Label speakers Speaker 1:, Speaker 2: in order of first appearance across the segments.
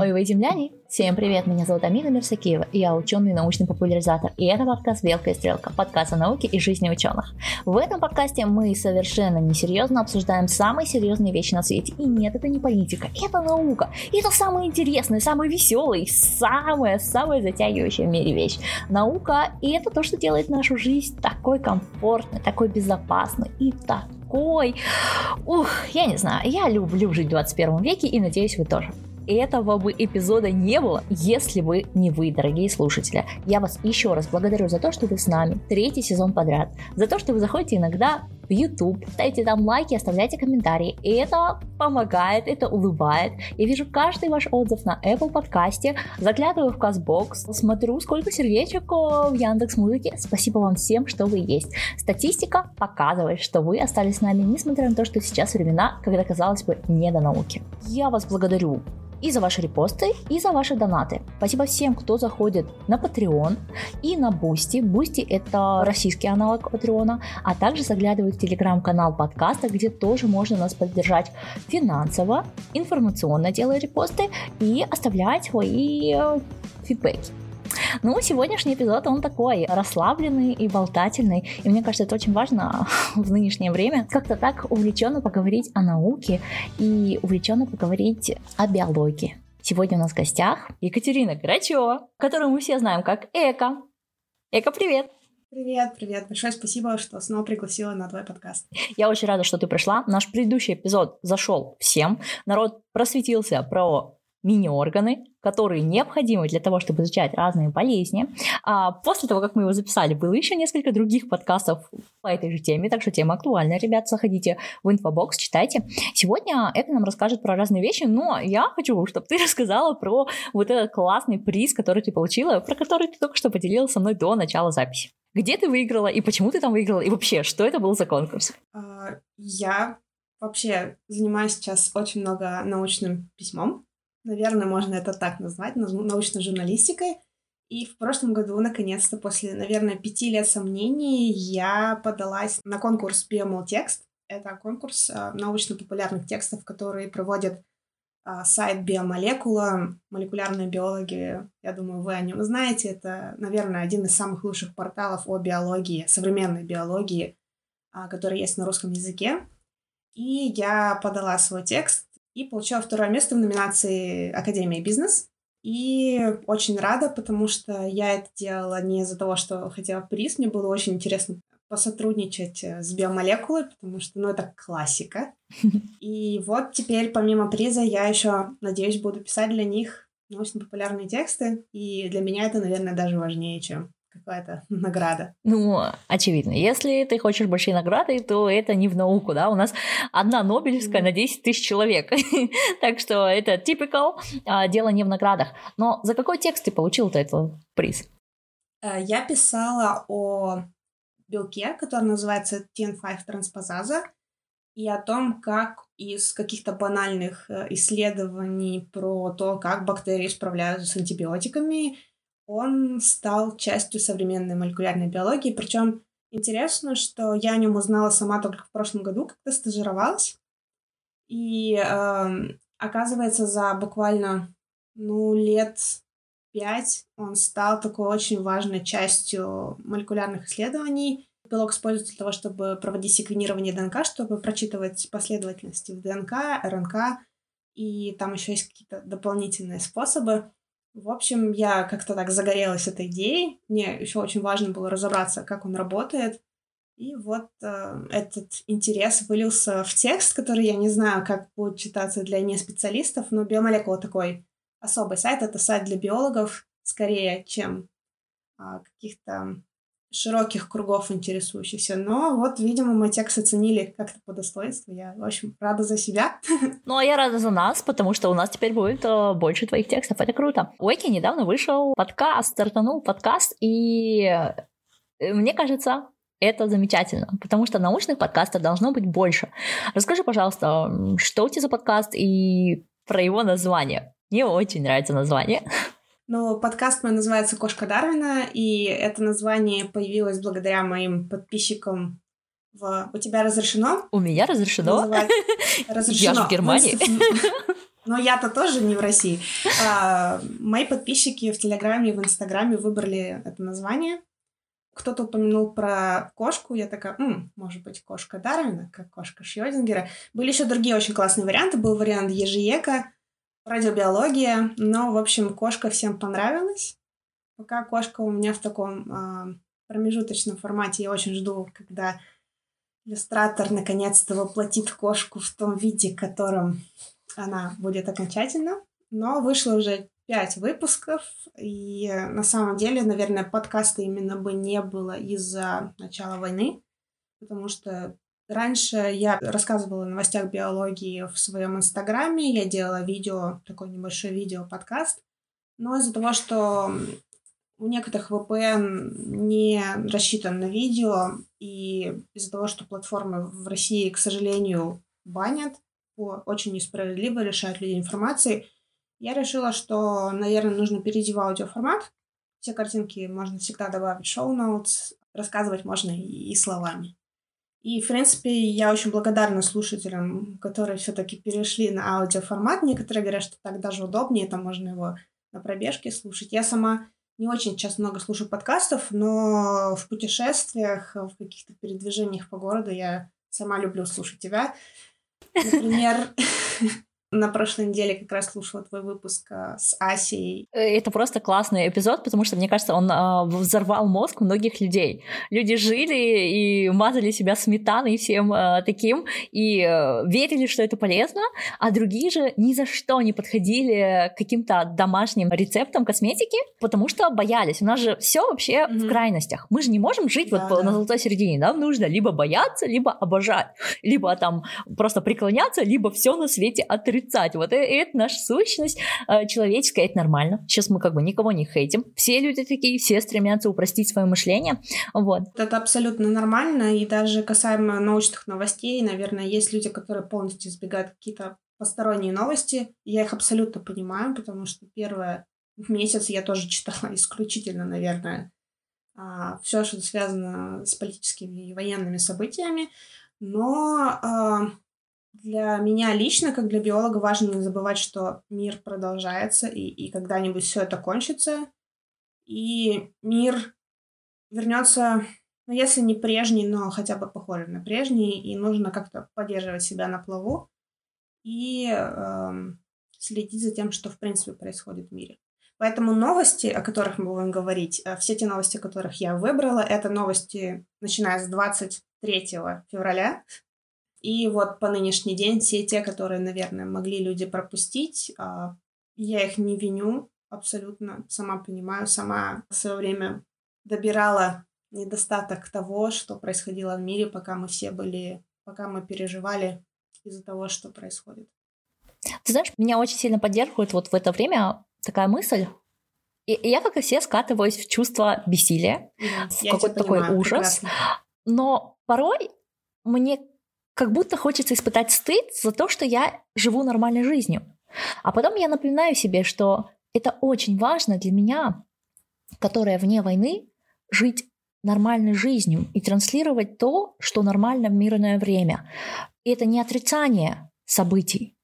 Speaker 1: Ой, вы земляне? Всем привет, меня зовут Амина Мерсакиева, и я ученый и научный популяризатор, и это подкаст «Белка и стрелка», подкаст о науке и жизни ученых. В этом подкасте мы совершенно несерьезно обсуждаем самые серьезные вещи на свете, и нет, это не политика, это наука, и это самое интересное, самое веселое, самая-самая затягивающая в мире вещь. Наука, и это то, что делает нашу жизнь такой комфортной, такой безопасной и такой... Ух, я не знаю, я люблю жить в 21 веке, и надеюсь, вы тоже этого бы эпизода не было, если бы не вы, дорогие слушатели. Я вас еще раз благодарю за то, что вы с нами третий сезон подряд, за то, что вы заходите иногда в YouTube, ставите там лайки, оставляйте комментарии. И это помогает, это улыбает. Я вижу каждый ваш отзыв на Apple подкасте, заглядываю в Казбокс, смотрю, сколько сердечек в Яндекс Музыке. Спасибо вам всем, что вы есть. Статистика показывает, что вы остались с нами, несмотря на то, что сейчас времена, когда, казалось бы, не до науки. Я вас благодарю и за ваши репосты, и за ваши донаты. Спасибо всем, кто заходит на Patreon и на Boosty. Boosty это российский аналог Patreon, а также заглядывает телеграм-канал подкаста, где тоже можно нас поддержать финансово, информационно делая репосты и оставлять свои э, фидбэки. Ну, сегодняшний эпизод, он такой расслабленный и болтательный. И мне кажется, это очень важно в нынешнее время как-то так увлеченно поговорить о науке и увлеченно поговорить о биологии. Сегодня у нас в гостях Екатерина Грачева, которую мы все знаем как Эко. Эко, привет!
Speaker 2: Привет, привет. Большое спасибо, что снова пригласила на твой подкаст.
Speaker 1: Я очень рада, что ты пришла. Наш предыдущий эпизод зашел всем. Народ просветился про мини-органы, которые необходимы для того, чтобы изучать разные болезни. А после того, как мы его записали, было еще несколько других подкастов по этой же теме, так что тема актуальна, ребят, заходите в инфобокс, читайте. Сегодня Ека нам расскажет про разные вещи, но я хочу, чтобы ты рассказала про вот этот классный приз, который ты получила, про который ты только что поделилась со мной до начала записи. Где ты выиграла и почему ты там выиграла, и вообще, что это был за конкурс?
Speaker 2: А, я вообще занимаюсь сейчас очень много научным письмом, наверное, можно это так назвать, научной журналистикой. И в прошлом году, наконец-то, после, наверное, пяти лет сомнений, я подалась на конкурс PML Текст. Это конкурс э, научно-популярных текстов, который проводит э, сайт Биомолекула, молекулярные биологи. Я думаю, вы о нем знаете. Это, наверное, один из самых лучших порталов о биологии, современной биологии, э, который есть на русском языке. И я подала свой текст и получила второе место в номинации Академия бизнес. И очень рада, потому что я это делала не из-за того, что хотела приз. Мне было очень интересно посотрудничать э, с биомолекулой, потому что, ну, это классика. И вот теперь, помимо приза, я еще, надеюсь, буду писать для них научно-популярные тексты. И для меня это, наверное, даже важнее, чем какая-то награда.
Speaker 1: Ну, очевидно. Если ты хочешь большие награды, то это не в науку, да? У нас одна Нобелевская на 10 тысяч человек. так что это typical, а, дело не в наградах. Но за какой текст ты получил-то этот приз?
Speaker 2: Э, я писала о белке, который называется TN5 транспозаза, и о том, как из каких-то банальных э, исследований про то, как бактерии справляются с антибиотиками, он стал частью современной молекулярной биологии. Причем интересно, что я о нем узнала сама только в прошлом году, когда стажировалась. И э, оказывается, за буквально ну, лет пять он стал такой очень важной частью молекулярных исследований. Белок используется для того, чтобы проводить секвенирование ДНК, чтобы прочитывать последовательности в ДНК, РНК, и там еще есть какие-то дополнительные способы. В общем, я как-то так загорелась этой идеей. Мне еще очень важно было разобраться, как он работает. И вот э, этот интерес вылился в текст, который я не знаю, как будет читаться для неспециалистов, но биомолекула такой особый сайт. Это сайт для биологов скорее, чем э, каких-то широких кругов интересующихся. Но вот, видимо, мой текст оценили как-то по достоинству. Я, в общем, рада за себя.
Speaker 1: Ну, а я рада за нас, потому что у нас теперь будет э, больше твоих текстов. Это круто. У Эки недавно вышел подкаст, стартанул подкаст, и э, мне кажется, это замечательно, потому что научных подкастов должно быть больше. Расскажи, пожалуйста, что у тебя за подкаст и про его название. Мне очень нравится название.
Speaker 2: Но подкаст мой называется «Кошка Дарвина», и это название появилось благодаря моим подписчикам в «У тебя разрешено?»
Speaker 1: У меня разрешено?
Speaker 2: Разрешено.
Speaker 1: Я же в Германии.
Speaker 2: Но я-то тоже не в России. А, мои подписчики в Телеграме и в Инстаграме выбрали это название. Кто-то упомянул про кошку, я такая, М, может быть, кошка Дарвина, как кошка Шрёдингера. Были еще другие очень классные варианты. Был вариант ежеека, радиобиология, но, в общем, кошка всем понравилась. Пока кошка у меня в таком э, промежуточном формате, я очень жду, когда иллюстратор наконец-то воплотит кошку в том виде, которым она будет окончательно. Но вышло уже пять выпусков, и на самом деле, наверное, подкаста именно бы не было из-за начала войны, потому что раньше я рассказывала о новостях биологии в своем инстаграме, я делала видео, такой небольшой видео-подкаст, но из-за того, что у некоторых VPN не рассчитан на видео, и из-за того, что платформы в России, к сожалению, банят, очень несправедливо лишают людей информации, я решила, что, наверное, нужно перейти в аудиоформат. Все картинки можно всегда добавить в шоу-ноутс, рассказывать можно и словами. И, в принципе, я очень благодарна слушателям, которые все-таки перешли на аудиоформат. Некоторые говорят, что так даже удобнее, там можно его на пробежке слушать. Я сама не очень сейчас много слушаю подкастов, но в путешествиях, в каких-то передвижениях по городу я сама люблю слушать тебя. Например, на прошлой неделе как раз слушала твой выпуск а, с Асей.
Speaker 1: Э, это просто классный эпизод, потому что, мне кажется, он э, взорвал мозг многих людей. Люди жили и мазали себя сметаной и всем э, таким, и э, верили, что это полезно, а другие же ни за что не подходили к каким-то домашним рецептам косметики, потому что боялись. У нас же все вообще mm-hmm. в крайностях. Мы же не можем жить да, вот на золотой середине. Нам нужно либо бояться, либо обожать, либо там просто преклоняться, либо все на свете отрицать отрицать. Вот это, это наша сущность э, человеческая, это нормально. Сейчас мы как бы никого не хейтим. Все люди такие, все стремятся упростить свое мышление. Вот.
Speaker 2: Это абсолютно нормально. И даже касаемо научных новостей, наверное, есть люди, которые полностью избегают какие-то посторонние новости. Я их абсолютно понимаю, потому что первое месяц я тоже читала исключительно, наверное, а, все, что связано с политическими и военными событиями. Но а, для меня лично, как для биолога, важно не забывать, что мир продолжается, и, и когда-нибудь все это кончится, и мир вернется, ну, если не прежний, но хотя бы похожий на прежний, и нужно как-то поддерживать себя на плаву и э, следить за тем, что, в принципе, происходит в мире. Поэтому новости, о которых мы будем говорить, э, все те новости, которых я выбрала, это новости, начиная с 23 февраля и вот по нынешний день все те, которые, наверное, могли люди пропустить, а, я их не виню абсолютно, сама понимаю, сама в свое время добирала недостаток того, что происходило в мире, пока мы все были, пока мы переживали из-за того, что происходит.
Speaker 1: Ты знаешь, меня очень сильно поддерживает вот в это время такая мысль, и я, как и все, скатываюсь в чувство бессилия, да, в какой-то такой ужас. Прекрасно. Но порой мне как будто хочется испытать стыд за то, что я живу нормальной жизнью. А потом я напоминаю себе, что это очень важно для меня, которая вне войны, жить нормальной жизнью и транслировать то, что нормально в мирное время. И это не отрицание событий,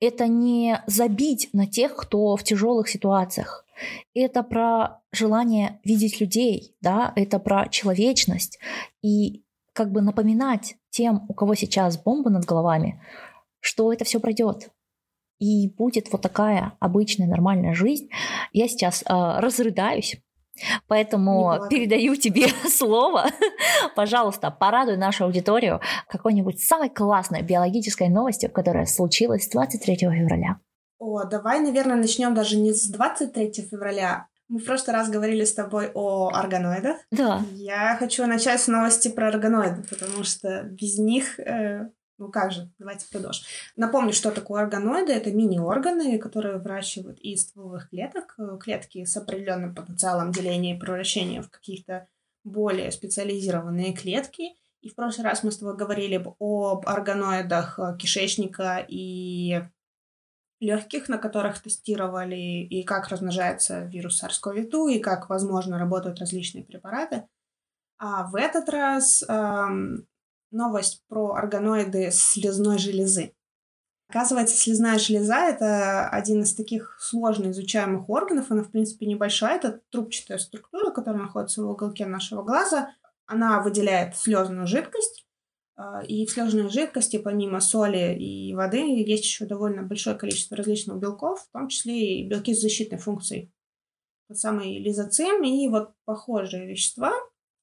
Speaker 1: это не забить на тех, кто в тяжелых ситуациях. Это про желание видеть людей, да, это про человечность. И как бы напоминать тем, у кого сейчас бомба над головами, что это все пройдет. И будет вот такая обычная нормальная жизнь. Я сейчас э, разрыдаюсь, Поэтому передаю тебе слово. Пожалуйста, порадуй нашу аудиторию какой-нибудь самой классной биологической новостью, которая случилась 23 февраля.
Speaker 2: О, давай, наверное, начнем даже не с 23 февраля, мы в прошлый раз говорили с тобой о органоидах.
Speaker 1: Да.
Speaker 2: Я хочу начать с новости про органоиды, потому что без них э, ну как же, давайте продолжим. Напомню, что такое органоиды. Это мини-органы, которые выращивают из стволовых клеток. Э, клетки с определенным потенциалом деления и превращения в каких-то более специализированные клетки. И в прошлый раз мы с тобой говорили об органоидах э, кишечника и легких, на которых тестировали и как размножается вирус SARS-CoV-2, и как, возможно, работают различные препараты. А в этот раз эм, новость про органоиды слезной железы. Оказывается, слезная железа — это один из таких сложно изучаемых органов. Она, в принципе, небольшая. Это трубчатая структура, которая находится в уголке нашего глаза. Она выделяет слезную жидкость. А, и в слезной жидкости, помимо соли и воды, есть еще довольно большое количество различных белков, в том числе и белки с защитной функцией. Тот самый лизоцим и вот похожие вещества,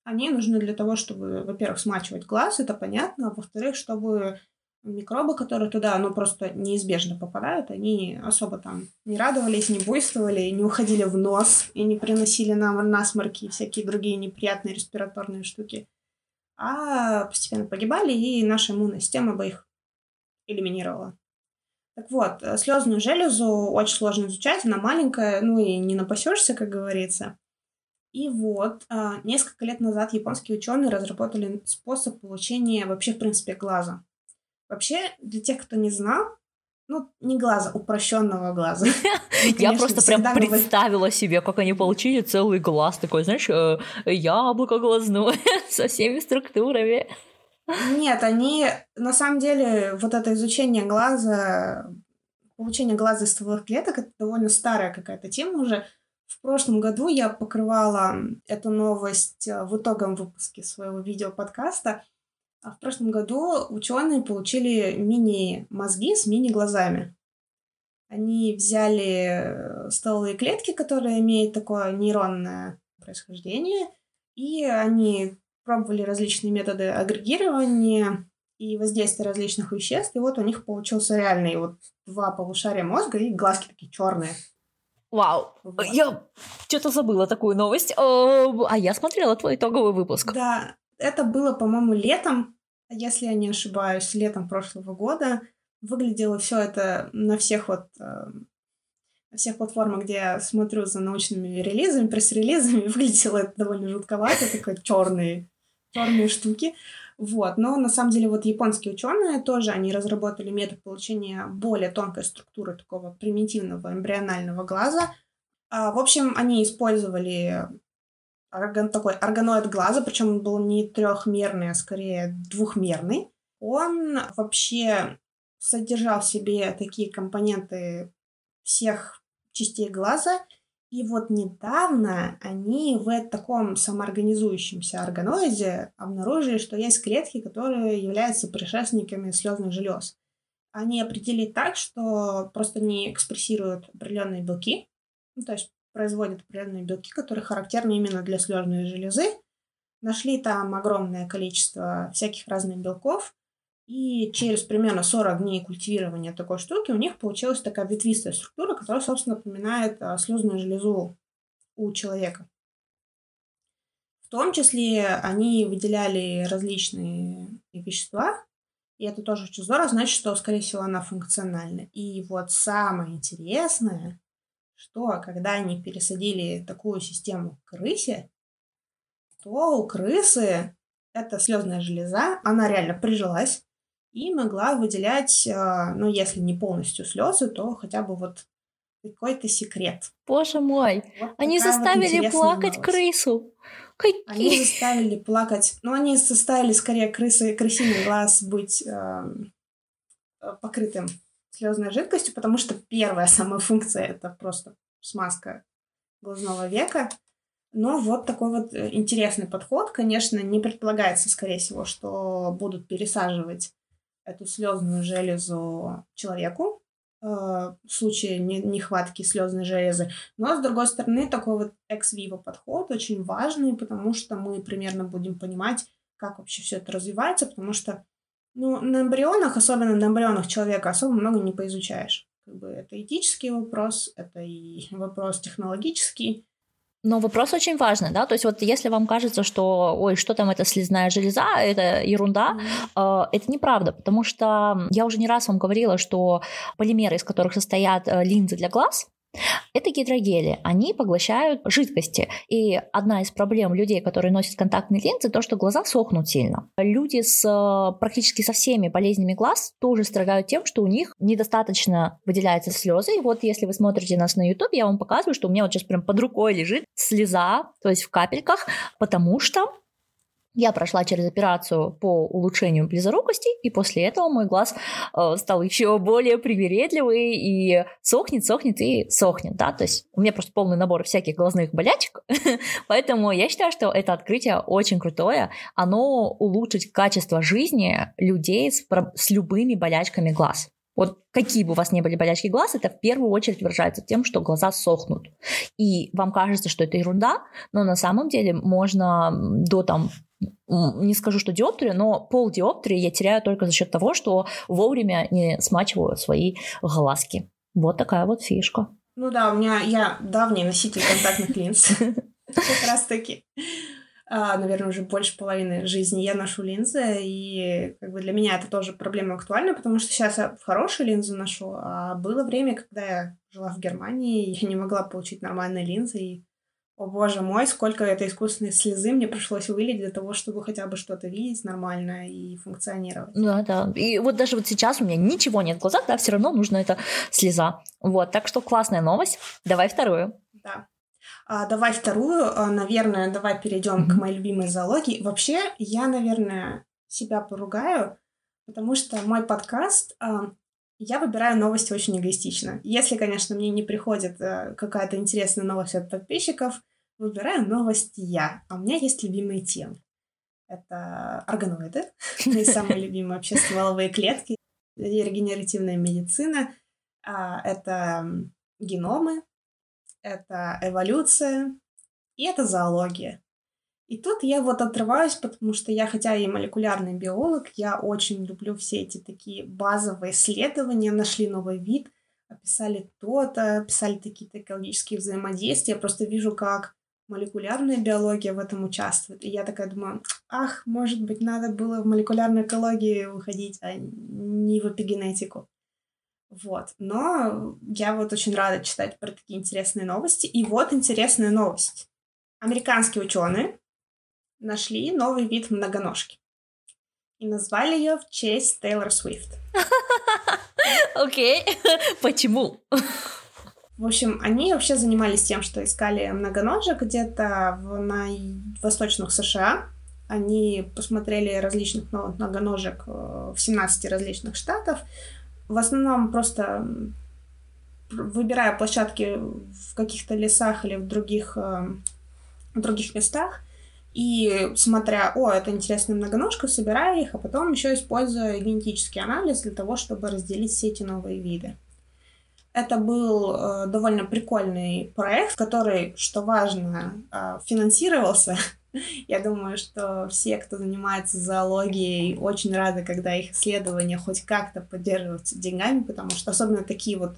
Speaker 2: они нужны для того, чтобы, во-первых, смачивать глаз, это понятно, а во-вторых, чтобы микробы, которые туда, ну, просто неизбежно попадают, они особо там не радовались, не буйствовали, не уходили в нос и не приносили нам насморки и всякие другие неприятные респираторные штуки, а постепенно погибали, и наша иммунная система бы их элиминировала. Так вот, э, слезную железу очень сложно изучать, она маленькая, ну и не напасешься, как говорится. И вот, а, несколько лет назад японские ученые разработали способ получения вообще, в принципе, глаза. Вообще, для тех, кто не знал, ну, не глаза, упрощенного глаза.
Speaker 1: Я просто прям представила себе, как они получили целый глаз такой, знаешь, э, яблоко глазное со всеми структурами.
Speaker 2: Нет, они, на самом деле, вот это изучение глаза, получение глаза из стволовых клеток, это довольно старая какая-то тема уже. В прошлом году я покрывала эту новость э, в итоговом выпуске своего видеоподкаста. А в прошлом году ученые получили мини-мозги с мини-глазами. Они взяли э, стволовые клетки, которые имеют такое нейронное происхождение, и они пробовали различные методы агрегирования и воздействия различных веществ, и вот у них получился реальный вот два полушария мозга и глазки такие черные.
Speaker 1: Вау, вот. я что-то забыла такую новость, а я смотрела твой итоговый выпуск.
Speaker 2: Да, это было, по-моему, летом, если я не ошибаюсь, летом прошлого года. Выглядело все это на всех вот эм, на всех платформах, где я смотрю за научными релизами, пресс-релизами, выглядело это довольно жутковато, такой черный черные штуки. Вот. Но на самом деле вот японские ученые тоже, они разработали метод получения более тонкой структуры такого примитивного эмбрионального глаза. А, в общем, они использовали орган, такой органоид глаза, причем он был не трехмерный, а скорее двухмерный. Он вообще содержал в себе такие компоненты всех частей глаза, и вот недавно они в таком самоорганизующемся органоиде обнаружили, что есть клетки, которые являются предшественниками слезных желез. Они определили так, что просто не экспрессируют определенные белки, ну, то есть производят определенные белки, которые характерны именно для слезной железы. Нашли там огромное количество всяких разных белков, и через примерно 40 дней культивирования такой штуки у них получилась такая ветвистая структура, которая, собственно, напоминает а, слезную железу у человека. В том числе они выделяли различные вещества, и это тоже очень здорово, значит, что, скорее всего, она функциональна. И вот самое интересное, что когда они пересадили такую систему к крысе, то у крысы эта слезная железа, она реально прижилась, и могла выделять, а, ну, если не полностью слезы, то хотя бы вот какой-то секрет.
Speaker 1: Боже мой, вот они заставили вот плакать новость. крысу.
Speaker 2: Какие? Они заставили плакать, ну, они заставили скорее крысы, крысиный глаз быть э, покрытым слезной жидкостью, потому что первая самая функция это просто смазка глазного века. Но вот такой вот э, интересный подход, конечно, не предполагается, скорее всего, что будут пересаживать эту слезную железу человеку э, в случае нехватки слезной железы. Но, с другой стороны, такой вот экс-виво подход очень важный, потому что мы примерно будем понимать, как вообще все это развивается, потому что ну, на эмбрионах, особенно на эмбрионах человека, особо много не поизучаешь. Как бы это этический вопрос, это и вопрос технологический.
Speaker 1: Но вопрос очень важный, да, то есть вот если вам кажется, что, ой, что там это слезная железа, это ерунда, mm-hmm. э, это неправда, потому что я уже не раз вам говорила, что полимеры, из которых состоят э, линзы для глаз, это гидрогели, они поглощают жидкости. И одна из проблем людей, которые носят контактные линзы, то, что глаза сохнут сильно. Люди с э, практически со всеми болезнями глаз тоже страдают тем, что у них недостаточно выделяются слезы. И вот если вы смотрите нас на YouTube, я вам показываю, что у меня вот сейчас прям под рукой лежит слеза, то есть в капельках, потому что Я прошла через операцию по улучшению близорукости, и после этого мой глаз э, стал еще более привередливый и сохнет, сохнет и сохнет, да, то есть у меня просто полный набор всяких глазных болячек, поэтому я считаю, что это открытие очень крутое, оно улучшит качество жизни людей с, с любыми болячками глаз. Вот какие бы у вас ни были болячки глаз, это в первую очередь выражается тем, что глаза сохнут. И вам кажется, что это ерунда, но на самом деле можно до там не скажу, что диоптрию, но пол диоптрии я теряю только за счет того, что вовремя не смачиваю свои глазки. Вот такая вот фишка.
Speaker 2: Ну да, у меня я давний носитель контактных линз. Как раз таки. А, наверное, уже больше половины жизни я ношу линзы, и как бы для меня это тоже проблема актуальна, потому что сейчас я хорошие линзы ношу, а было время, когда я жила в Германии, я не могла получить нормальные линзы, и о боже мой, сколько этой искусственной слезы мне пришлось вылить для того, чтобы хотя бы что-то видеть нормально и функционировать.
Speaker 1: Да, да. И вот даже вот сейчас у меня ничего нет в глазах, да, все равно нужна эта слеза. Вот, так что классная новость. Давай вторую.
Speaker 2: Да. А, давай вторую. А, наверное, давай перейдем mm-hmm. к моей любимой зоологии. Вообще, я, наверное, себя поругаю, потому что мой подкаст а, я выбираю новости очень эгоистично. Если, конечно, мне не приходит э, какая-то интересная новость от подписчиков, выбираю новости я. А у меня есть любимые темы. Это органоиды, мои самые любимые вообще стволовые клетки, регенеративная медицина, а, это геномы, это эволюция и это зоология. И тут я вот отрываюсь, потому что я, хотя и молекулярный биолог, я очень люблю все эти такие базовые исследования, нашли новый вид, описали то-то, описали какие-то экологические взаимодействия. Я просто вижу, как молекулярная биология в этом участвует. И я такая думаю, ах, может быть, надо было в молекулярную экологию уходить, а не в эпигенетику. Вот. Но я вот очень рада читать про такие интересные новости. И вот интересная новость. Американские ученые нашли новый вид многоножки. И назвали ее в честь Тейлор Свифт.
Speaker 1: Окей. Почему?
Speaker 2: В общем, они вообще занимались тем, что искали многоножек где-то в, на восточных США. Они посмотрели различных многоножек э, в 17 различных штатов. В основном просто выбирая площадки в каких-то лесах или в других, э, в других местах, и смотря, о, это интересная многоножка, собирая их, а потом еще используя генетический анализ для того, чтобы разделить все эти новые виды. Это был э, довольно прикольный проект, который, что важно, э, финансировался. Я думаю, что все, кто занимается зоологией, очень рады, когда их исследования хоть как-то поддерживаются деньгами, потому что особенно такие вот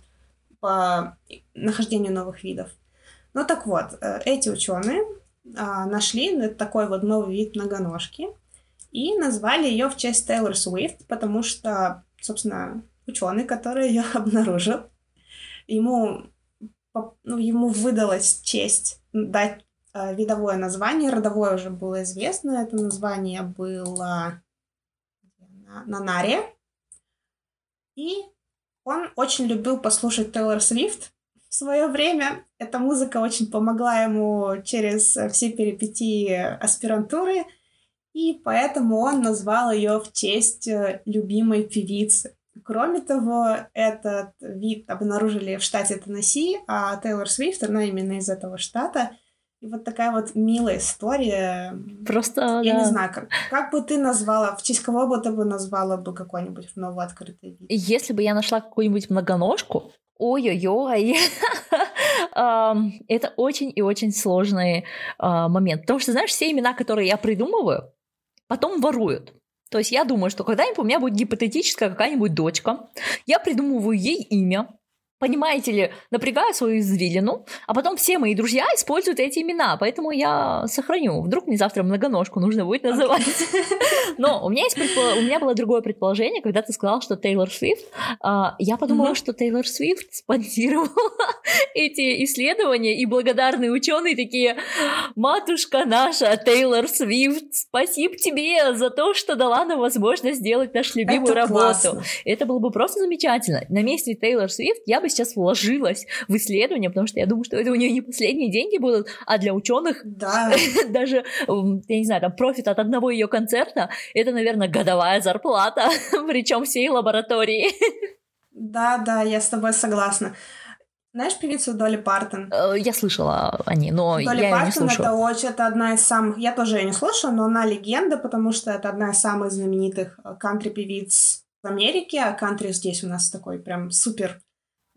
Speaker 2: по нахождению новых видов. Ну так вот, э, эти ученые а, нашли такой вот новый вид многоножки и назвали ее в честь Тейлор Свифт, потому что, собственно, ученый, который ее обнаружил, ему, ну, ему выдалась честь дать э, видовое название, родовое уже было известно, это название было Нанаре, и он очень любил послушать Тейлор Свифт, в свое время эта музыка очень помогла ему через все перипетии аспирантуры, и поэтому он назвал ее в честь э, любимой певицы. Кроме того, этот вид обнаружили в штате Теннесси, а Тейлор Свифт, она именно из этого штата. И вот такая вот милая история.
Speaker 1: Просто,
Speaker 2: Я
Speaker 1: да.
Speaker 2: не знаю, как, как бы ты назвала, в честь кого бы ты бы назвала бы какой-нибудь новооткрытый вид?
Speaker 1: Если бы я нашла какую-нибудь многоножку, Ой-ой-ой, это очень и очень сложный а, момент. Потому что, знаешь, все имена, которые я придумываю, потом воруют. То есть я думаю, что когда-нибудь у меня будет гипотетическая какая-нибудь дочка, я придумываю ей имя, понимаете ли, напрягаю свою извилину, а потом все мои друзья используют эти имена, поэтому я сохраню. Вдруг мне завтра многоножку нужно будет называть. Но у меня, есть предпол... у меня было другое предположение, когда ты сказал, что Тейлор Свифт. А, я подумала, что Тейлор Свифт спонсировала эти исследования, и благодарные ученые такие, матушка наша, Тейлор Свифт, спасибо тебе за то, что дала нам возможность сделать нашу любимую работу. Это было бы просто замечательно. На месте Тейлор Свифт я бы бы сейчас вложилась в исследование, потому что я думаю, что это у нее не последние деньги будут, а для ученых
Speaker 2: да.
Speaker 1: даже, я не знаю, там профит от одного ее концерта, это, наверное, годовая зарплата, причем всей лаборатории.
Speaker 2: Да, да, я с тобой согласна. Знаешь певицу Долли Партон?
Speaker 1: Э, я слышала о ней, но
Speaker 2: Долли
Speaker 1: я
Speaker 2: Партон
Speaker 1: ее не слушала.
Speaker 2: это очень, это одна из самых, я тоже ее не слушала, но она легенда, потому что это одна из самых знаменитых э, кантри-певиц в Америке, а кантри здесь у нас такой прям супер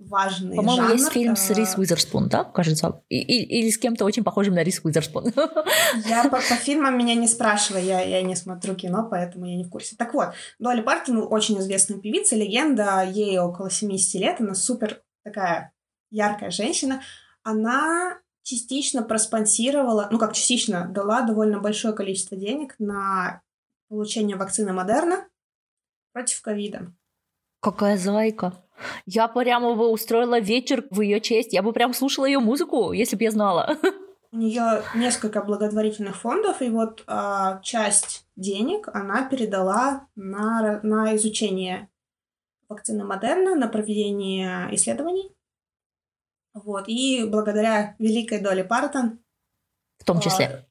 Speaker 2: важный
Speaker 1: По-моему,
Speaker 2: жанр.
Speaker 1: есть фильм с
Speaker 2: Э,
Speaker 1: Рис Уизерспун, да, кажется? И- и- или с кем-то очень похожим на Рис Уизерспун.
Speaker 2: Я по, по фильмам меня не спрашивай, я, я не смотрю кино, поэтому я не в курсе. Так вот, Долли Партон очень известная певица, легенда, ей около 70 лет, она супер такая яркая женщина. Она частично проспонсировала, ну как частично, дала довольно большое количество денег на получение вакцины Модерна против ковида.
Speaker 1: Какая зайка. Я прямо бы устроила вечер в ее честь. Я бы прям слушала ее музыку, если бы я знала.
Speaker 2: У нее несколько благотворительных фондов, и вот а, часть денег она передала на, на изучение вакцины Модерна, на проведение исследований. Вот. И благодаря великой доле Партон
Speaker 1: В том числе.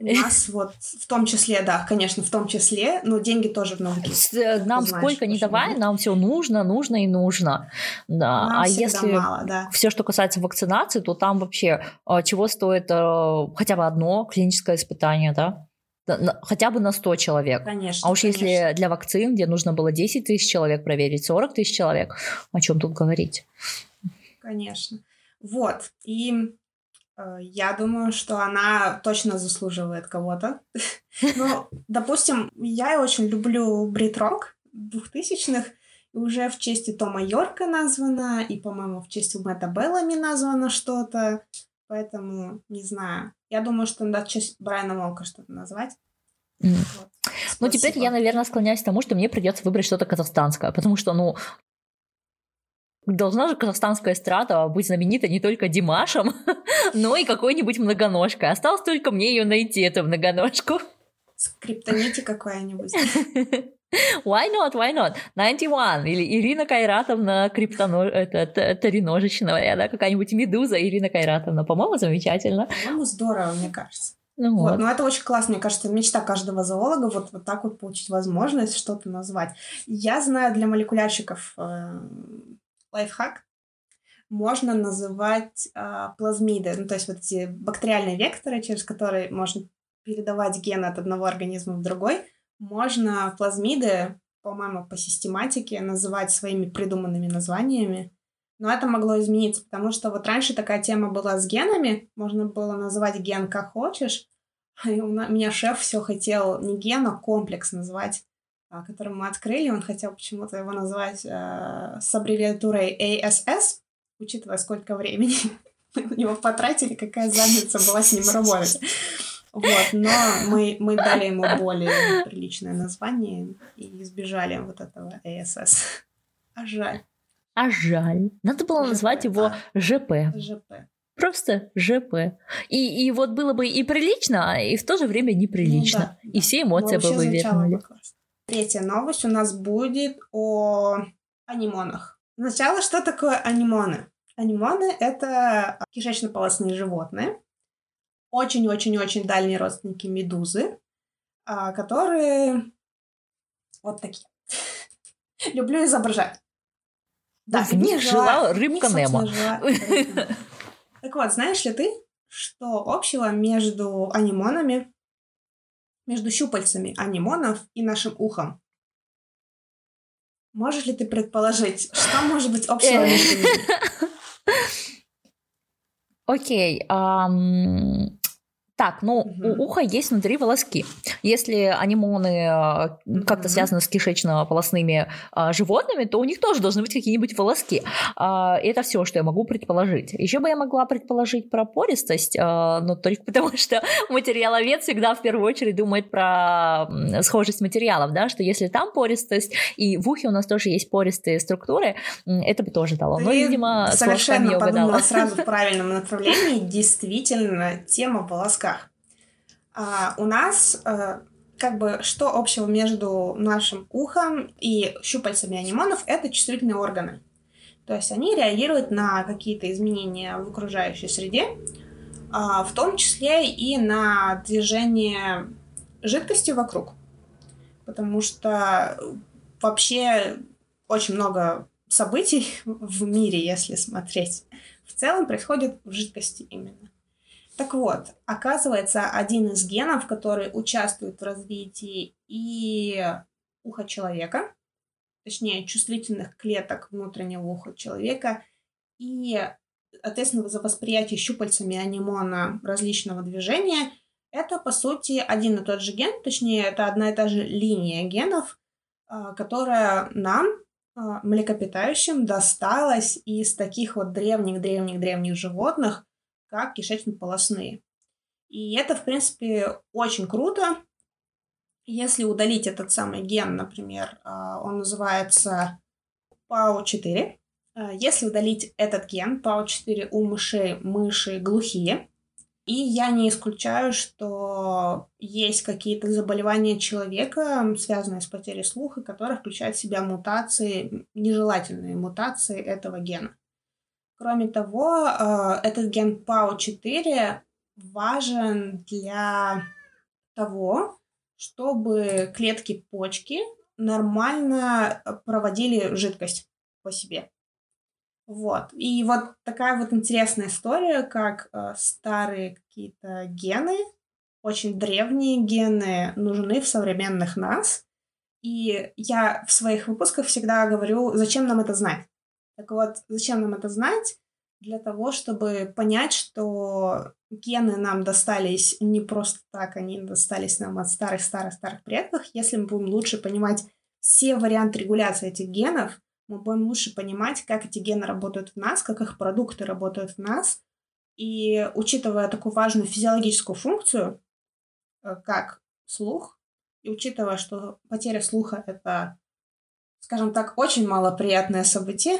Speaker 2: у нас вот в том числе, да, конечно, в том числе, но деньги тоже в.
Speaker 1: С- э, Нам
Speaker 2: знаешь,
Speaker 1: сколько не давай, нам все нужно, нужно и нужно. Да.
Speaker 2: Нам
Speaker 1: а если
Speaker 2: мало, да.
Speaker 1: все, что касается вакцинации, то там вообще э, чего стоит э, хотя бы одно клиническое испытание, да? Хотя бы на 100 человек.
Speaker 2: Конечно.
Speaker 1: А уж
Speaker 2: конечно.
Speaker 1: если для вакцин, где нужно было 10 тысяч человек проверить, 40 тысяч человек, о чем тут говорить?
Speaker 2: Конечно. Вот. И я думаю, что она точно заслуживает кого-то. Ну, допустим, я очень люблю брит-рок двухтысячных. И уже в честь Тома Йорка названо, и, по-моему, в честь Мэтта Беллами названо что-то. Поэтому, не знаю. Я думаю, что надо в честь Брайана Молка что-то назвать.
Speaker 1: М.
Speaker 2: Вот.
Speaker 1: Ну, теперь я, наверное, склоняюсь к тому, что мне придется выбрать что-то казахстанское, потому что, ну, должна же казахстанская эстрада быть знаменита не только Димашем, но и какой-нибудь многоножкой. Осталось только мне ее найти, эту многоножку.
Speaker 2: Скриптоните какая-нибудь.
Speaker 1: Why not, why not? 91 или Ирина Кайратовна криптоно... это, т- треножечная, да, какая-нибудь медуза Ирина Кайратовна. По-моему, замечательно.
Speaker 2: По-моему, здорово, мне кажется.
Speaker 1: Ну
Speaker 2: Вот.
Speaker 1: вот.
Speaker 2: но это очень классно, мне кажется, мечта каждого зоолога вот, вот так вот получить возможность что-то назвать. Я знаю для молекулярщиков э, лайфхак. Можно называть э, плазмиды, ну то есть вот эти бактериальные векторы, через которые можно передавать гены от одного организма в другой. Можно плазмиды, по-моему, по систематике называть своими придуманными названиями. Но это могло измениться, потому что вот раньше такая тема была с генами, можно было называть ген как хочешь, и у меня шеф все хотел не ген, а комплекс назвать, а, который мы открыли, он хотел почему-то его назвать э, с аббревиатурой ASS, учитывая, сколько времени мы на него потратили, какая задница была с ним работать. Вот, но мы, мы дали ему более приличное название и избежали вот этого ASS. А жаль.
Speaker 1: А жаль. Надо было
Speaker 2: ЖП,
Speaker 1: назвать его
Speaker 2: да.
Speaker 1: ЖП.
Speaker 2: ЖП.
Speaker 1: Просто ЖП. И, и вот было бы и прилично, и в то же время неприлично.
Speaker 2: Ну да,
Speaker 1: и все эмоции бы вывернули.
Speaker 2: Третья новость у нас будет о анимонах. Сначала, что такое анимоны? Анимоны — это кишечно-полостные животные, очень-очень-очень дальние родственники медузы, а, которые вот такие. Люблю изображать.
Speaker 1: Да, в них жила рыбка Немо.
Speaker 2: Так вот, знаешь ли ты, что общего между анимонами, между щупальцами анимонов и нашим ухом? Можешь ли ты предположить, что может быть общего
Speaker 1: Э.
Speaker 2: между ними?
Speaker 1: Окей. ам, Так, ну,
Speaker 2: Мгм.
Speaker 1: у уха есть внутри волоски. Если анимоны э, как-то
Speaker 2: Мгм.
Speaker 1: связаны с кишечно-полосными а, животными, то у них тоже должны быть какие-нибудь волоски. А, это все, что я могу предположить. Еще бы я могла предположить про пористость, а, но только потому, что материаловед всегда в первую очередь думает про схожесть материалов, да, что если там пористость, и в ухе у нас тоже есть пористые структуры, это бы тоже дало. Но,
Speaker 2: Ты
Speaker 1: видимо, с волосками
Speaker 2: совершенно подумала сразу в правильном направлении. Действительно, тема в волосках. А, у нас э, как бы что общего между нашим ухом и щупальцами анимонов? Это чувствительные органы. То есть они реагируют на какие-то изменения в окружающей среде, а, в том числе и на движение жидкости вокруг. Потому что вообще очень много событий в мире, если смотреть, в целом происходит в жидкости именно. Так вот, оказывается, один из генов, который участвует в развитии и уха человека, точнее, чувствительных клеток внутреннего уха человека и ответственного за восприятие щупальцами анимона различного движения, это, по сути, один и тот же ген, точнее, это одна и та же линия генов, а, которая нам, а, млекопитающим, досталась из таких вот древних-древних-древних животных, как кишечно-полосные. И это, в принципе, очень круто, если удалить этот самый ген, например, а, он называется PAO4. А, если удалить этот ген PAO4 у мышей, мыши глухие, и я не исключаю, что есть какие-то заболевания человека, связанные с потерей слуха, которые включают в себя мутации, нежелательные мутации этого гена. Кроме того, а, этот ген PAO4 важен для того, чтобы клетки почки нормально э, проводили жидкость по себе. Вот. И вот такая вот интересная история, как э, старые какие-то гены, очень древние гены нужны в современных нас. И я в своих выпусках всегда говорю, зачем нам это знать. Так вот, зачем нам это знать? для того, чтобы понять, что гены нам достались не просто так, они достались нам от старых-старых-старых предков. Если мы будем лучше понимать все варианты регуляции этих генов, мы будем лучше понимать, как эти гены работают в нас, как их продукты работают в нас. И учитывая такую важную физиологическую функцию, э, как слух, и учитывая, что потеря слуха — это, скажем так, очень малоприятное событие.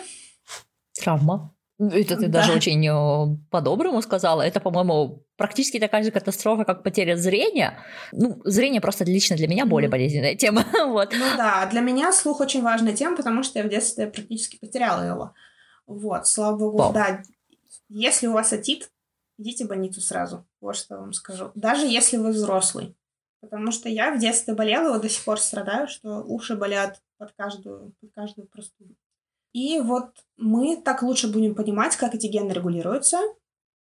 Speaker 1: Травма. Это ты да. даже очень э, по-доброму сказала. Это, по-моему, практически такая же катастрофа, как потеря зрения. Ну, зрение просто лично для меня более болезненная тема. вот.
Speaker 2: Ну да, для меня слух очень важная тема, потому что я в детстве практически потеряла его. Вот, слава богу, Вау. да. Если у вас отит, идите в больницу сразу. Вот что я вам скажу. Даже если вы взрослый. Потому что я в детстве болела, и до сих пор страдаю, что уши болят под каждую, под каждую простуду. И вот мы так лучше будем понимать, как эти гены регулируются,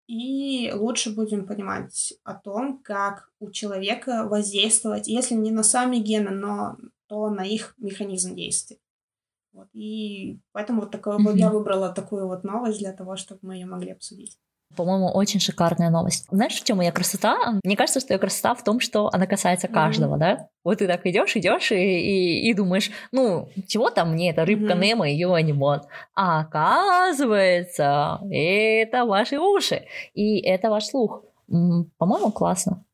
Speaker 2: и лучше будем понимать о том, как у человека воздействовать, если не на сами гены, но то на их механизм действия. Вот. И поэтому вот такое, mm-hmm. я выбрала такую вот новость для того, чтобы мы ее могли обсудить.
Speaker 1: По-моему, очень шикарная новость. Знаешь, в чем моя красота? Мне кажется, что ее красота в том, что она касается каждого, mm-hmm. да? Вот ты так идешь, идешь и, и, и думаешь, ну, чего там мне эта рыбка mm-hmm. Немо и ее анимон? А оказывается, это ваши уши, и это ваш слух. По-моему, классно.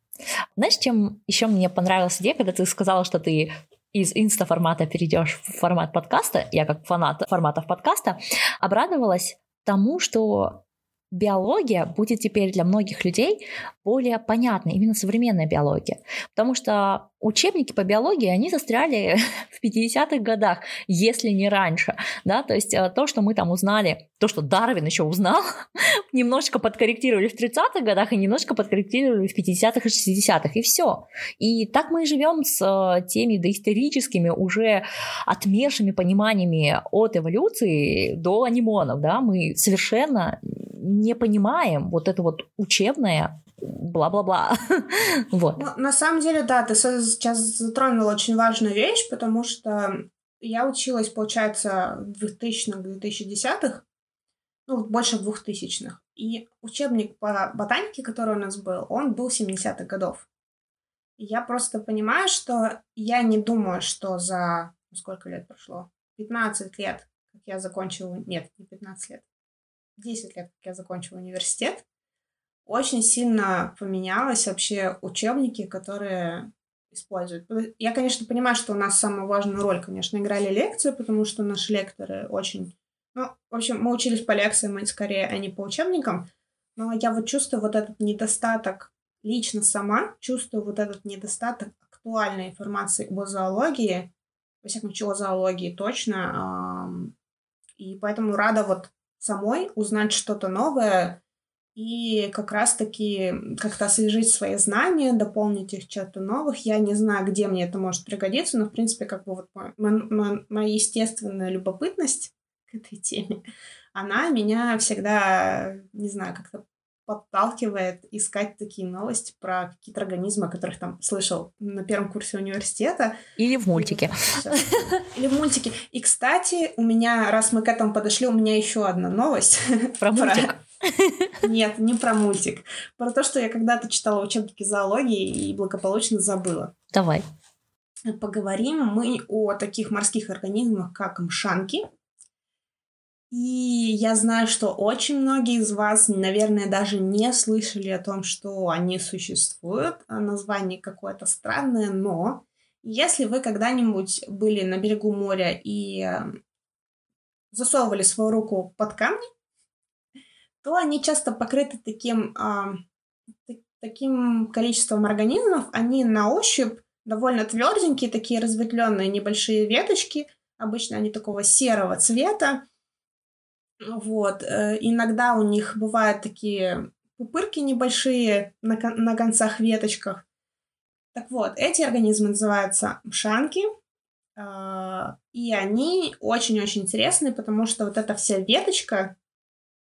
Speaker 1: Знаешь, чем еще мне понравилась идея, когда ты сказала, что ты из инста-формата перейдешь в формат подкаста, я как фанат форматов подкаста, обрадовалась тому, что биология будет теперь для многих людей более понятной, именно современная биология. Потому что учебники по биологии, они застряли в 50-х годах, если не раньше. Да? То есть э, то, что мы там узнали, то, что Дарвин еще узнал, немножечко подкорректировали в 30-х годах и немножко подкорректировали в 50-х и 60-х, и все. И так мы и живем с э, теми доисторическими, уже отмершими пониманиями от эволюции до анимонов. Да? Мы совершенно не понимаем вот это вот учебное бла-бла-бла. вот.
Speaker 2: Ну, на самом деле, да, ты сейчас затронула очень важную вещь, потому что я училась, получается, в 2000-х-2010-х, ну, больше в 2000-х. И учебник по ботанике, который у нас был, он был 70-х годов. И я просто понимаю, что я не думаю, что за... Ну, сколько лет прошло? 15 лет, как я закончила... Нет, не 15 лет. 10 лет, как я закончила университет, очень сильно поменялось вообще учебники, которые используют. Я, конечно, понимаю, что у нас самую важную роль, конечно, играли лекции, потому что наши лекторы очень... Ну, в общем, мы учились по лекциям, скорее, а не по учебникам, но я вот чувствую вот этот недостаток, лично сама чувствую вот этот недостаток актуальной информации о зоологии, во всяком случае, о зоологии точно, И поэтому рада вот самой узнать что-то новое и как раз-таки как-то освежить свои знания, дополнить их чем-то новых. Я не знаю, где мне это может пригодиться, но, в принципе, как бы вот моя естественная любопытность к этой теме, она меня всегда, не знаю, как-то подталкивает искать такие новости про какие-то организмы, о которых там слышал на первом курсе университета.
Speaker 1: Или в мультике.
Speaker 2: Или в мультике. И, кстати, у меня, раз мы к этому подошли, у меня еще одна новость.
Speaker 1: Про мультик?
Speaker 2: Нет, не про мультик. Про то, что я когда-то читала учебники зоологии и благополучно забыла.
Speaker 1: Давай.
Speaker 2: Поговорим мы о таких морских организмах, как мшанки, и я знаю, что очень многие из вас, наверное, даже не слышали о том, что они существуют. А название какое-то странное, но если вы когда-нибудь были на берегу моря и эм, засовывали свою руку под камни, то они часто покрыты таким, э, таким количеством организмов. Они на ощупь довольно тверденькие, такие разветвленные небольшие веточки. Обычно они такого серого цвета. Вот. Э, иногда у них бывают такие пупырки небольшие на, на концах веточках. Так вот, эти организмы называются мшанки, а, и они очень-очень интересные, потому что вот эта вся веточка,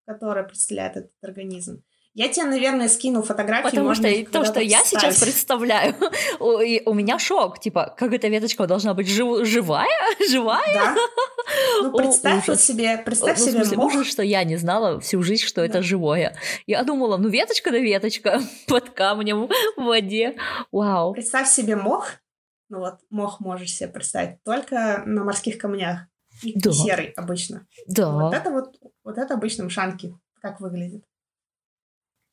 Speaker 2: которая представляет этот организм, я тебе, наверное, скину фотографию.
Speaker 1: Потому что то, что я сейчас представляю, у, у меня шок. Типа, как эта веточка должна быть жив, живая? Живая?
Speaker 2: Да. Ну, представь О, себе, представь ну, себе
Speaker 1: смысле, мох. Ужас, что я не знала всю жизнь, что да. это живое. Я думала, ну, веточка да веточка под камнем в воде. Вау.
Speaker 2: Представь себе мох. Ну вот, мох можешь себе представить только на морских камнях. И да. серый обычно.
Speaker 1: Да.
Speaker 2: Вот это вот, вот это обычно мшанки, как выглядит.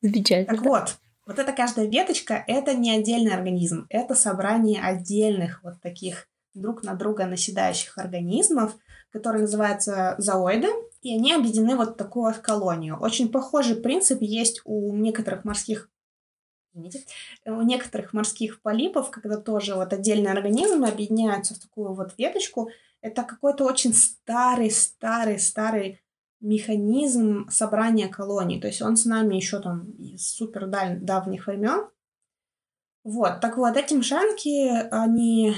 Speaker 1: Замечательно.
Speaker 2: Так вот, вот эта каждая веточка — это не отдельный организм, это собрание отдельных вот таких друг на друга наседающих организмов, которые называются зооиды, и они объединены вот в такую вот колонию. Очень похожий принцип есть у некоторых морских извините, у некоторых морских полипов, когда тоже вот отдельные организмы объединяются в такую вот веточку, это какой-то очень старый, старый, старый механизм собрания колоний. То есть он с нами еще там из супер давних времен. Вот, так вот, эти мшанки, они,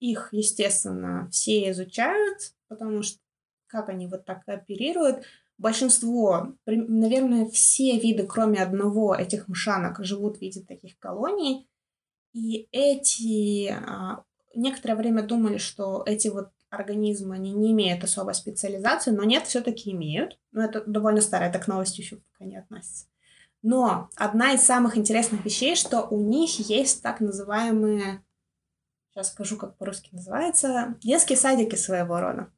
Speaker 2: их, естественно, все изучают, потому что как они вот так оперируют. Большинство, наверное, все виды, кроме одного этих мшанок, живут в виде таких колоний. И эти а, некоторое время думали, что эти вот организмы, они не имеют особой специализации, но нет, все-таки имеют. Но это довольно старое, это к новости еще пока не относится. Но одна из самых интересных вещей, что у них есть так называемые, сейчас скажу, как по-русски называется, детские садики своего рода.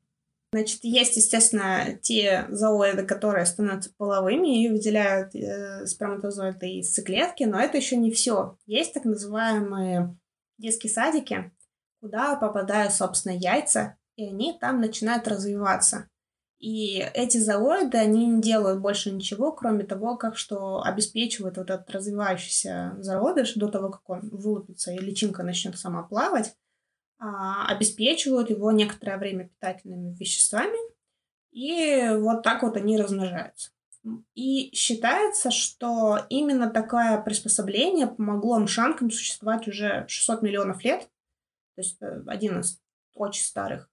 Speaker 2: Значит, есть, естественно, те зооиды, которые становятся половыми и выделяют э, сперматозоиды из яйцеклетки, но это еще не все. Есть так называемые детские садики, куда попадают, собственно, яйца, и они там начинают развиваться. И эти зооиды, они не делают больше ничего, кроме того, как что обеспечивают вот этот развивающийся зародыш до того, как он вылупится и личинка начнет сама плавать, а, обеспечивают его некоторое время питательными веществами, и вот так вот они размножаются. И считается, что именно такое приспособление помогло мшанкам существовать уже 600 миллионов лет. То есть э, один из очень старых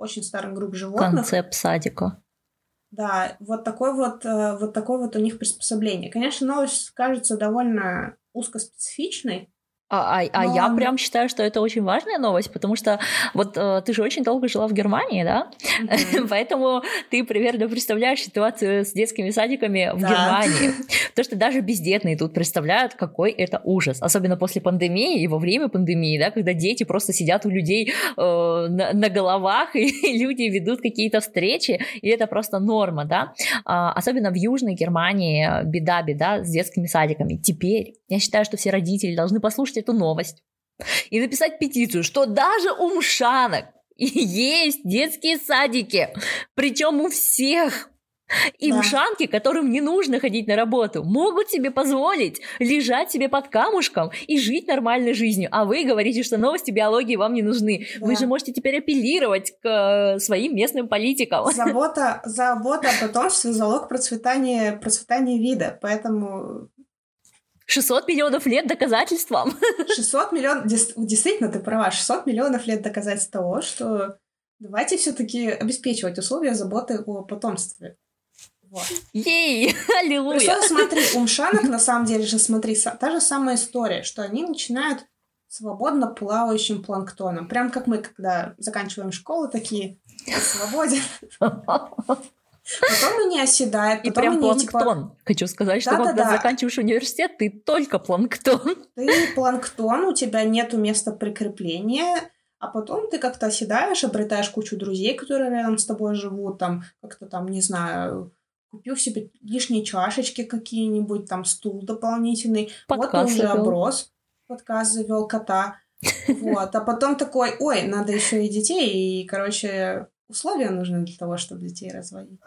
Speaker 2: очень старых групп животных.
Speaker 1: Концепт садика.
Speaker 2: Да, вот такой вот, э, вот такое вот у них приспособление. Конечно, новость кажется довольно узкоспецифичной,
Speaker 1: а, а, а я прям считаю, что это очень важная новость, потому что вот э, ты же очень долго жила в Германии, да? Mm-hmm. Поэтому ты примерно представляешь ситуацию с детскими садиками в да. Германии. Потому что даже бездетные тут представляют, какой это ужас. Особенно после пандемии и во время пандемии, да, когда дети просто сидят у людей э, на, на головах, и люди ведут какие-то встречи, и это просто норма, да? А, особенно в Южной Германии беда-беда с детскими садиками. Теперь я считаю, что все родители должны послушать эту новость и написать петицию, что даже у мшанок есть детские садики, причем у всех. И да. ушанки, которым не нужно ходить на работу, могут себе позволить лежать себе под камушком и жить нормальной жизнью. А вы говорите, что новости биологии вам не нужны. Да. Вы же можете теперь апеллировать к э, своим местным политикам.
Speaker 2: Забота, забота о потомстве – залог процветания, процветания вида. Поэтому
Speaker 1: 600 миллионов лет доказательств вам.
Speaker 2: 600 миллионов... Действительно, ты права. 600 миллионов лет доказательств того, что давайте все таки обеспечивать условия заботы о потомстве.
Speaker 1: Вот. Ей! Аллилуйя!
Speaker 2: Причем, смотри, у мшанок, на самом деле же, смотри, та же самая история, что они начинают свободно плавающим планктоном. Прям как мы, когда заканчиваем школу, такие свободен. Потом они оседают.
Speaker 1: И прям они, типа, планктон. Типа... Хочу сказать, что да, когда да, заканчиваешь университет, ты только планктон.
Speaker 2: Ты планктон, у тебя нету места прикрепления, а потом ты как-то оседаешь, обретаешь кучу друзей, которые рядом с тобой живут, там, как-то там, не знаю, купил себе лишние чашечки какие-нибудь, там, стул дополнительный. Подкаст вот ты уже завел. оброс, подкаст завел кота. Вот, а потом такой, ой, надо еще и детей, и, короче, условия нужны для того, чтобы детей разводить.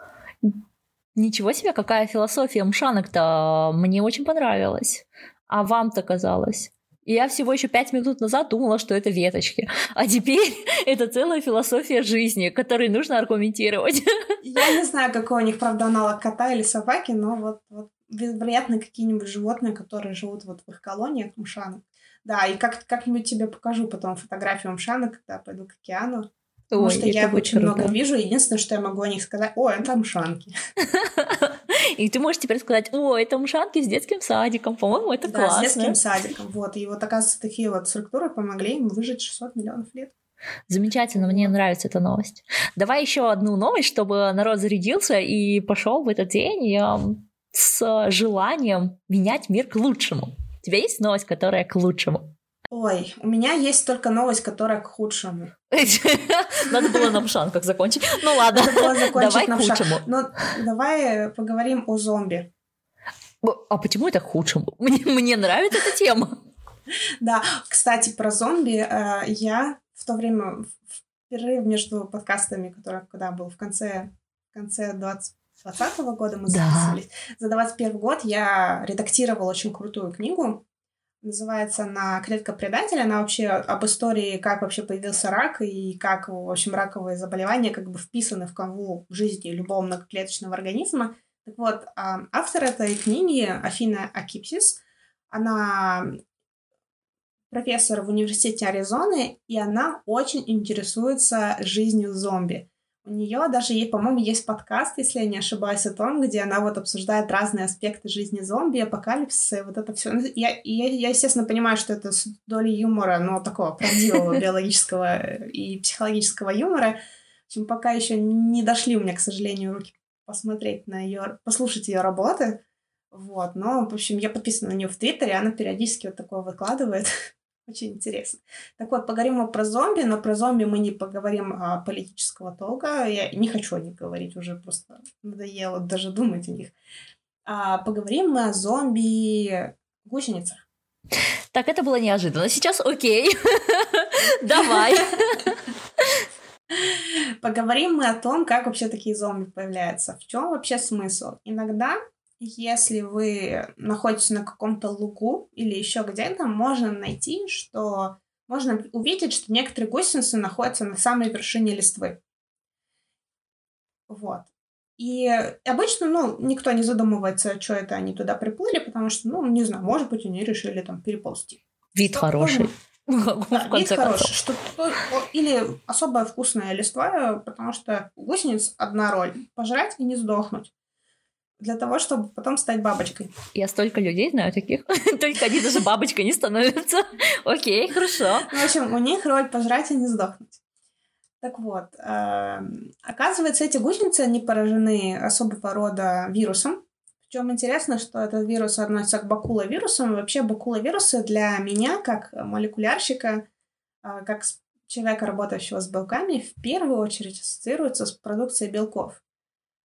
Speaker 1: Ничего себе, какая философия мшанок-то мне очень понравилась. А вам-то казалось? И я всего еще пять минут назад думала, что это веточки. А теперь это целая философия жизни, которой нужно аргументировать.
Speaker 2: Я не знаю, какой у них, правда, аналог кота или собаки, но вот, вот вероятно, какие-нибудь животные, которые живут вот в их колониях мшанок. Да, и как, как-нибудь тебе покажу потом фотографию мшанок, когда пойду к океану. Потому Ой, что я очень круто. много вижу. Единственное, что я могу о них сказать, о, это мшанки.
Speaker 1: И ты можешь теперь сказать, о, это мшанки с детским садиком, по-моему, это
Speaker 2: да,
Speaker 1: классно.
Speaker 2: с детским садиком, вот. И вот, оказывается, такие вот структуры помогли им выжить 600 миллионов лет.
Speaker 1: Замечательно, мне нравится эта новость. Давай еще одну новость, чтобы народ зарядился и пошел в этот день с желанием менять мир к лучшему. У тебя есть новость, которая к лучшему?
Speaker 2: Ой, у меня есть только новость, которая к худшему.
Speaker 1: Надо было на мшанках закончить. Ну ладно, давай к худшему.
Speaker 2: Ну, давай поговорим о зомби.
Speaker 1: А почему это к худшему? Мне, мне нравится эта тема.
Speaker 2: Да, кстати, про зомби э, я в то время, в перерыв между подкастами, который когда был в конце, в конце 20 2020 года мы записывались. Да. За 21 год я редактировала очень крутую книгу Называется она «Клетка предателя». Она вообще об истории, как вообще появился рак и как, в общем, раковые заболевания как бы вписаны в канву жизни любого многоклеточного организма. Так вот, а, автор этой книги Афина Акипсис, она профессор в университете Аризоны, и она очень интересуется жизнью зомби. У нее даже, по-моему, есть подкаст, если я не ошибаюсь, о том, где она вот обсуждает разные аспекты жизни зомби, апокалипсиса, и вот это все. Ну, я, я, я, естественно, понимаю, что это с долей юмора, но такого правдивого биологического и психологического юмора. В общем, пока еще не дошли у меня, к сожалению, руки посмотреть на ее, послушать ее работы. Вот, но, в общем, я подписана на нее в Твиттере, она периодически вот такое выкладывает. Очень интересно. Так вот, поговорим мы про зомби, но про зомби мы не поговорим о политического толка. Я не хочу о них говорить, уже просто надоело даже думать о них. А поговорим мы о зомби-гусеницах.
Speaker 1: Так, это было неожиданно. Сейчас окей. Давай.
Speaker 2: Поговорим мы о том, как вообще такие зомби появляются. В чем вообще смысл? Иногда если вы находитесь на каком-то лугу или еще где-то, можно найти, что можно увидеть, что некоторые гусеницы находятся на самой вершине листвы. Вот. И обычно, ну, никто не задумывается, что это они туда приплыли, потому что, ну, не знаю, может быть, они решили там переползти.
Speaker 1: Вид что хороший.
Speaker 2: Да, вид хороший. Что, или особая вкусная листва, потому что гусениц одна роль – пожрать и не сдохнуть для того, чтобы потом стать бабочкой.
Speaker 1: Я столько людей знаю таких, только они даже бабочкой не становятся. Окей, хорошо.
Speaker 2: В общем, у них роль пожрать и не сдохнуть. Так вот, эм, оказывается, эти гусеницы, они поражены особого рода вирусом. Причем интересно, что этот вирус относится к бакуловирусам. Вообще бакуловирусы для меня, как молекулярщика, э, как человека, работающего с белками, в первую очередь ассоциируются с продукцией белков.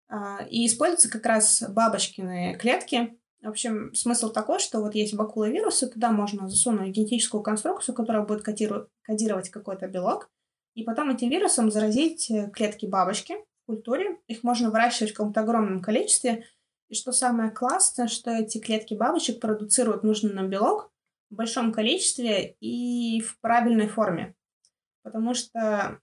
Speaker 2: А, и используются как раз бабочкины клетки. В общем, смысл такой, что вот есть бакуловирусы, туда можно засунуть генетическую конструкцию, которая будет кодировать какой-то белок, и потом этим вирусом заразить э, клетки бабочки, культуре. Их можно выращивать в каком-то огромном количестве. И что самое классное, что эти клетки бабочек продуцируют нужный нам белок в большом количестве и в правильной форме. Потому что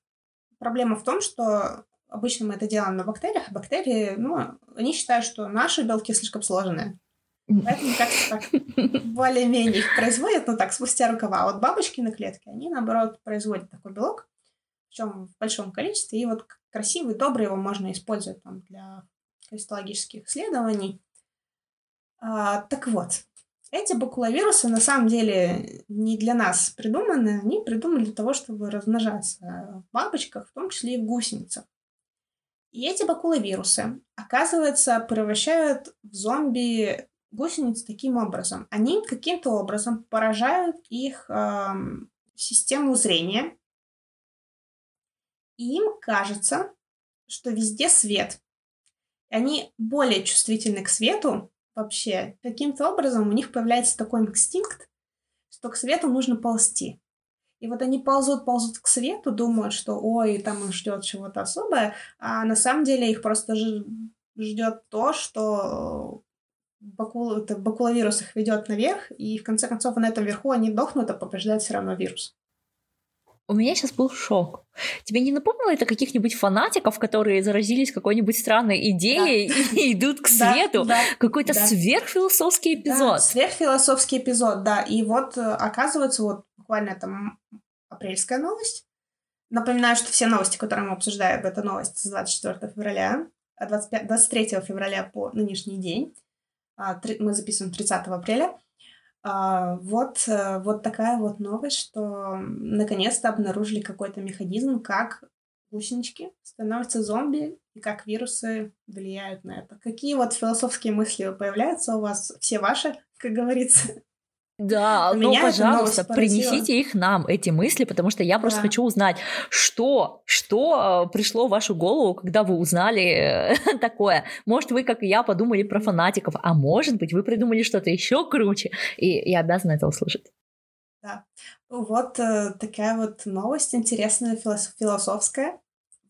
Speaker 2: проблема в том, что обычно мы это делаем на бактериях, а бактерии, ну, они считают, что наши белки слишком сложные. Поэтому как-то так более-менее их производят, ну так, спустя рукава. А вот бабочки на клетке, они, наоборот, производят такой белок, причем в большом количестве, и вот красивый, добрый его можно использовать там для кристаллогических исследований. А, так вот, эти бакуловирусы на самом деле не для нас придуманы, они придуманы для того, чтобы размножаться в бабочках, в том числе и в гусеницах. И эти бакуловирусы, оказывается, превращают в зомби гусениц таким образом. Они каким-то образом поражают их э, систему зрения, и им кажется, что везде свет. Они более чувствительны к свету вообще. Каким-то образом у них появляется такой инстинкт, что к свету нужно ползти. И вот они ползут, ползут к свету, думают, что ой, там их ждет чего-то особое, а на самом деле их просто ждет то, что бакул, это, бакуловирус их ведет наверх, и в конце концов на этом верху они дохнут, а побеждает все равно вирус.
Speaker 1: У меня сейчас был шок. Тебе не напомнило это каких-нибудь фанатиков, которые заразились какой-нибудь странной идеей да. и идут к свету? Да, да, Какой-то да. сверхфилософский эпизод. Да,
Speaker 2: сверхфилософский эпизод, да. И вот э, оказывается, вот буквально там апрельская новость. Напоминаю, что все новости, которые мы обсуждаем, это новость с 24 февраля, 25, 23 февраля по нынешний день. А, мы записываем 30 апреля. А, вот, э, вот такая вот новость, что наконец-то обнаружили какой-то механизм, как гусенички становятся зомби и как вирусы влияют на это. Какие вот философские мысли появляются у вас? Все ваши, как говорится?
Speaker 1: Да, ну, пожалуйста, принесите их нам, эти мысли, потому что я просто да. хочу узнать, что, что э, пришло в вашу голову, когда вы узнали э, такое. Может, вы, как и я, подумали про фанатиков, а может быть, вы придумали что-то еще круче, и я обязана это услышать.
Speaker 2: Да, вот э, такая вот новость интересная, философская.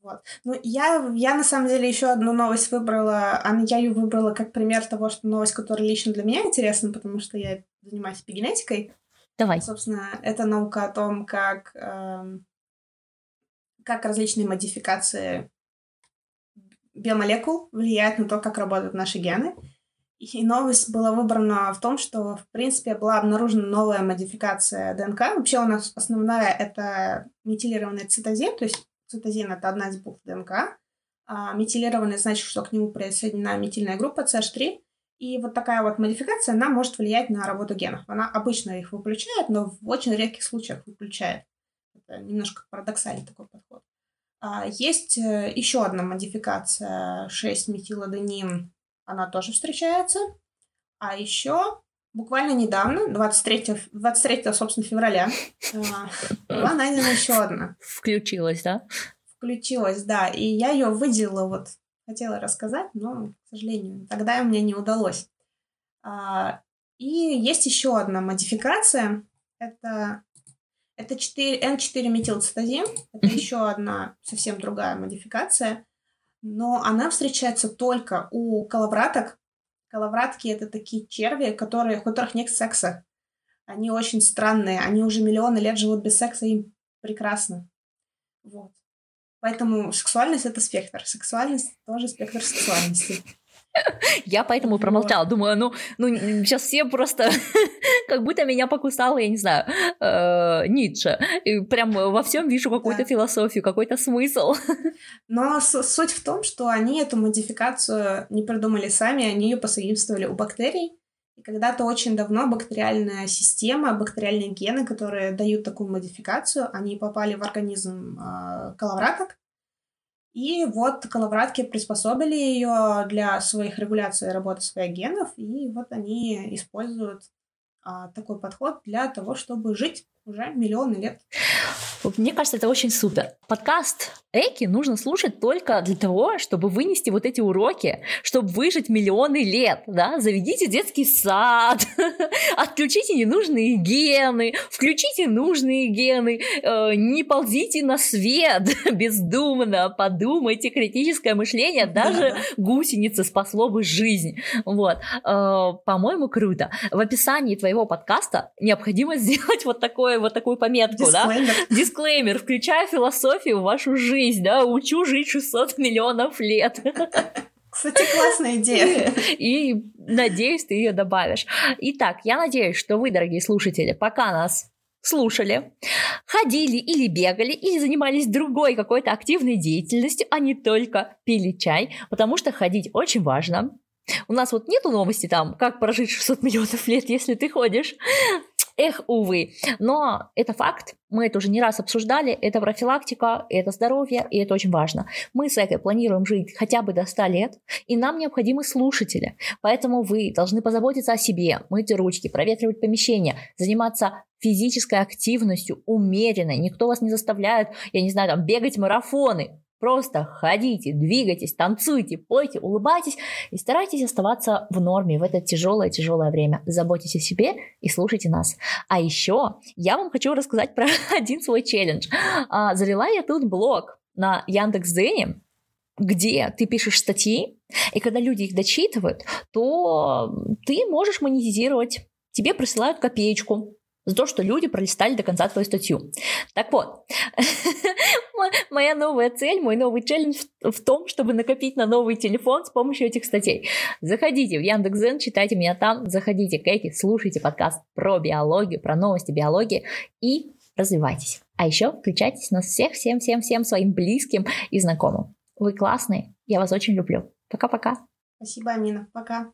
Speaker 2: Вот. Ну, я, я на самом деле еще одну новость выбрала, а я ее выбрала как пример того, что новость, которая лично для меня интересна, потому что я занимаюсь эпигенетикой.
Speaker 1: Давай.
Speaker 2: Собственно, это наука о том, как, э, как различные модификации биомолекул влияют на то, как работают наши гены. И новость была выбрана в том, что, в принципе, была обнаружена новая модификация ДНК. Вообще у нас основная — это метилированный цитозин, то есть цитозин — это одна из букв ДНК. А метилированный значит, что к нему присоединена метильная группа CH3. И вот такая вот модификация, она может влиять на работу генов. Она обычно их выключает, но в очень редких случаях выключает. Это немножко парадоксальный такой подход. А есть э, еще одна модификация 6-метиладенин, она тоже встречается. А еще буквально недавно, 23, 23 собственно, февраля, э, была найдена еще одна.
Speaker 1: Включилась, да?
Speaker 2: Включилась, да. И я ее выделила, вот хотела рассказать, но, к сожалению, тогда мне не удалось. А, и есть еще одна модификация. Это, это 4, N4 метилцитозин. Это еще одна совсем другая модификация. Но она встречается только у коловраток, Коловратки — это такие черви, которые, у которых нет секса. Они очень странные. Они уже миллионы лет живут без секса, им прекрасно. Вот. Поэтому сексуальность — это спектр. Сексуальность — тоже спектр сексуальности.
Speaker 1: Я поэтому промолчала. Думаю, ну, ну сейчас все просто как будто меня покусала, я не знаю, э, Ницше. И прям во всем вижу какую-то да. философию, какой-то смысл.
Speaker 2: Но суть в том, что они эту модификацию не придумали сами, они ее посоединствовали у бактерий. И когда-то очень давно бактериальная система, бактериальные гены, которые дают такую модификацию, они попали в организм э, коловраток, и вот коловратки приспособили ее для своих регуляций работы своих генов, и вот они используют а, такой подход для того, чтобы жить уже миллионы лет.
Speaker 1: Мне кажется, это очень супер. Подкаст Эки нужно слушать только для того, чтобы вынести вот эти уроки, чтобы выжить миллионы лет, да? Заведите детский сад, отключите ненужные гены, включите нужные гены, э, не ползите на свет бездумно, подумайте, критическое мышление, даже гусеница спасло бы жизнь. Вот. Э, по-моему, круто. В описании твоего подкаста необходимо сделать вот, такое, вот такую пометку,
Speaker 2: Дисклеймер.
Speaker 1: да? Дисклеймер, включая философию в вашу жизнь, да, учу жить 600 миллионов лет.
Speaker 2: Кстати, классная идея.
Speaker 1: И надеюсь, ты ее добавишь. Итак, я надеюсь, что вы, дорогие слушатели, пока нас слушали, ходили или бегали, или занимались другой какой-то активной деятельностью, а не только пили чай, потому что ходить очень важно. У нас вот нету новости там, как прожить 600 миллионов лет, если ты ходишь. Эх, увы. Но это факт, мы это уже не раз обсуждали, это профилактика, это здоровье, и это очень важно. Мы с Экой планируем жить хотя бы до 100 лет, и нам необходимы слушатели. Поэтому вы должны позаботиться о себе, мыть ручки, проветривать помещение, заниматься физической активностью умеренно. Никто вас не заставляет, я не знаю, там, бегать марафоны. Просто ходите, двигайтесь, танцуйте, пойте, улыбайтесь и старайтесь оставаться в норме в это тяжелое-тяжелое время. Заботьтесь о себе и слушайте нас. А еще я вам хочу рассказать про один свой челлендж. А, завела я тут блог на Яндекс.Дзене, где ты пишешь статьи, и когда люди их дочитывают, то ты можешь монетизировать. Тебе присылают копеечку за то, что люди пролистали до конца твою статью. Так вот, моя новая цель, мой новый челлендж в том, чтобы накопить на новый телефон с помощью этих статей. Заходите в Яндекс.Зен, читайте меня там, заходите к Эки, слушайте подкаст про биологию, про новости биологии и развивайтесь. А еще включайтесь на всех, всем, всем, всем своим близким и знакомым. Вы классные, я вас очень люблю. Пока-пока.
Speaker 2: Спасибо, Амина. Пока.